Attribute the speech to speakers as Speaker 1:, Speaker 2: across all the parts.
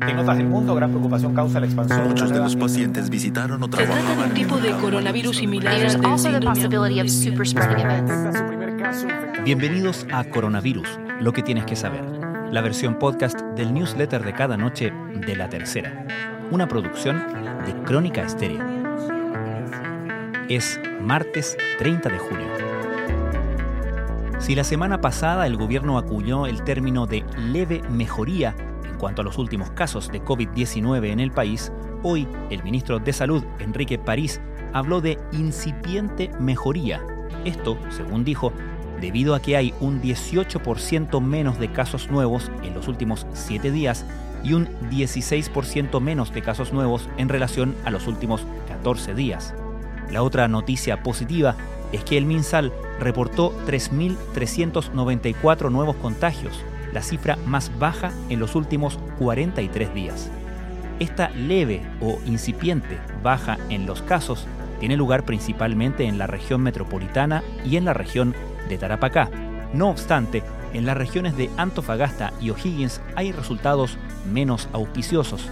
Speaker 1: En otras del mundo, gran preocupación causa la expansión.
Speaker 2: Muchos de los pacientes visitaron o
Speaker 3: Se trata de un tipo de coronavirus similar al
Speaker 1: caso infectado.
Speaker 4: Bienvenidos a Coronavirus, lo que tienes que saber, la versión podcast del newsletter de cada noche de La Tercera, una producción de Crónica Estéreo. Es martes 30 de junio. Si la semana pasada el gobierno acuñó el término de leve mejoría cuanto a los últimos casos de COVID-19 en el país, hoy el ministro de Salud, Enrique París, habló de incipiente mejoría. Esto, según dijo, debido a que hay un 18% menos de casos nuevos en los últimos 7 días y un 16% menos de casos nuevos en relación a los últimos 14 días. La otra noticia positiva es que el MinSal reportó 3.394 nuevos contagios, la cifra más baja en los últimos 43 días. Esta leve o incipiente baja en los casos tiene lugar principalmente en la región metropolitana y en la región de Tarapacá. No obstante, en las regiones de Antofagasta y O'Higgins hay resultados menos auspiciosos.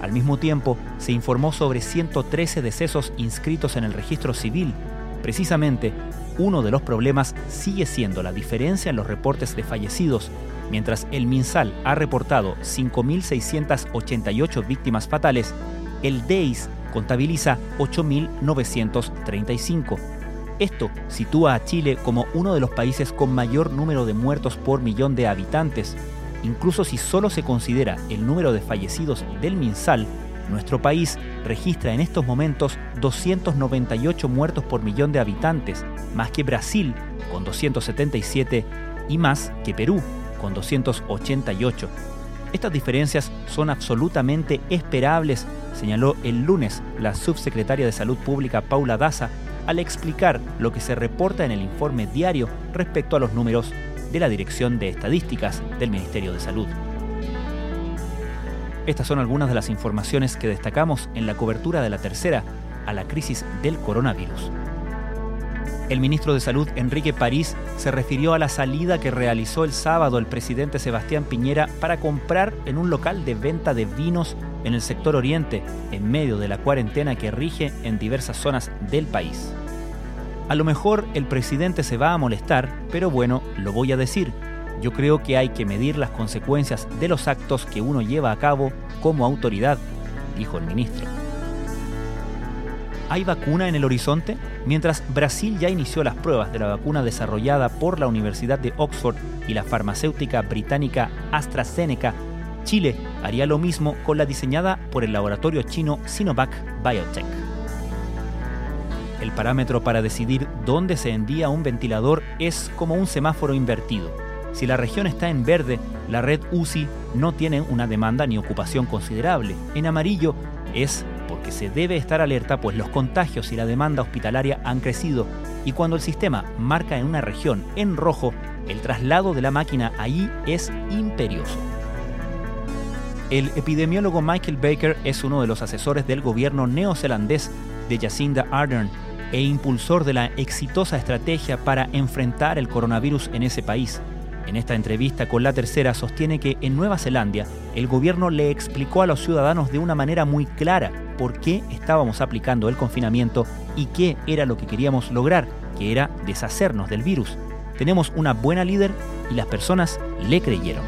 Speaker 4: Al mismo tiempo, se informó sobre 113 decesos inscritos en el registro civil. Precisamente, uno de los problemas sigue siendo la diferencia en los reportes de fallecidos. Mientras el MinSal ha reportado 5.688 víctimas fatales, el DEIS contabiliza 8.935. Esto sitúa a Chile como uno de los países con mayor número de muertos por millón de habitantes. Incluso si solo se considera el número de fallecidos del MinSal, nuestro país registra en estos momentos 298 muertos por millón de habitantes, más que Brasil, con 277, y más que Perú, con 288. Estas diferencias son absolutamente esperables, señaló el lunes la subsecretaria de Salud Pública Paula Daza al explicar lo que se reporta en el informe diario respecto a los números de la Dirección de Estadísticas del Ministerio de Salud. Estas son algunas de las informaciones que destacamos en la cobertura de la tercera a la crisis del coronavirus. El ministro de Salud, Enrique París, se refirió a la salida que realizó el sábado el presidente Sebastián Piñera para comprar en un local de venta de vinos en el sector oriente, en medio de la cuarentena que rige en diversas zonas del país. A lo mejor el presidente se va a molestar, pero bueno, lo voy a decir. Yo creo que hay que medir las consecuencias de los actos que uno lleva a cabo como autoridad, dijo el ministro. ¿Hay vacuna en el horizonte? Mientras Brasil ya inició las pruebas de la vacuna desarrollada por la Universidad de Oxford y la farmacéutica británica AstraZeneca, Chile haría lo mismo con la diseñada por el laboratorio chino Sinovac Biotech. El parámetro para decidir dónde se envía un ventilador es como un semáforo invertido. Si la región está en verde, la red UCI no tiene una demanda ni ocupación considerable. En amarillo es porque se debe estar alerta pues los contagios y la demanda hospitalaria han crecido y cuando el sistema marca en una región en rojo, el traslado de la máquina ahí es imperioso. El epidemiólogo Michael Baker es uno de los asesores del gobierno neozelandés de Jacinda Ardern e impulsor de la exitosa estrategia para enfrentar el coronavirus en ese país. En esta entrevista con La Tercera sostiene que en Nueva Zelanda el gobierno le explicó a los ciudadanos de una manera muy clara por qué estábamos aplicando el confinamiento y qué era lo que queríamos lograr, que era deshacernos del virus. Tenemos una buena líder y las personas le creyeron.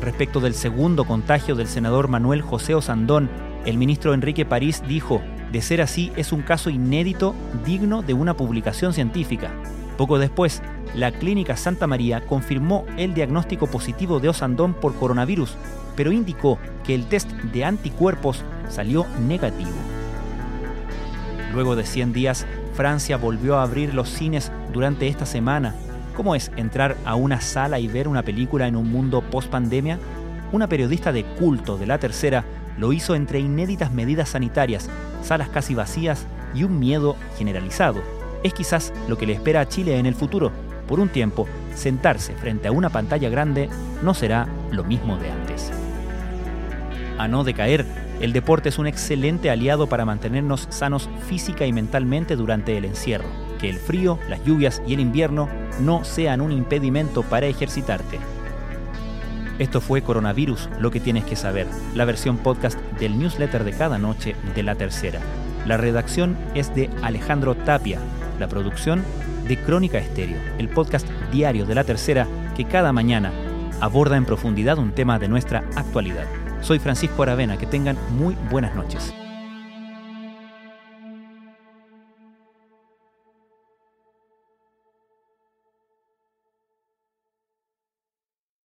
Speaker 4: Respecto del segundo contagio del senador Manuel José Osandón, el ministro Enrique París dijo, de ser así es un caso inédito digno de una publicación científica. Poco después, la Clínica Santa María confirmó el diagnóstico positivo de Osandón por coronavirus, pero indicó que el test de anticuerpos salió negativo. Luego de 100 días, Francia volvió a abrir los cines durante esta semana. ¿Cómo es entrar a una sala y ver una película en un mundo post-pandemia? Una periodista de culto de la tercera lo hizo entre inéditas medidas sanitarias, salas casi vacías y un miedo generalizado. Es quizás lo que le espera a Chile en el futuro. Por un tiempo, sentarse frente a una pantalla grande no será lo mismo de antes. A no decaer, el deporte es un excelente aliado para mantenernos sanos física y mentalmente durante el encierro. Que el frío, las lluvias y el invierno no sean un impedimento para ejercitarte. Esto fue Coronavirus, lo que tienes que saber, la versión podcast del newsletter de cada noche de la tercera. La redacción es de Alejandro Tapia, la producción de Crónica Estéreo, el podcast diario de la tercera que cada mañana aborda en profundidad un tema de nuestra actualidad. Soy Francisco Aravena, que tengan muy buenas noches.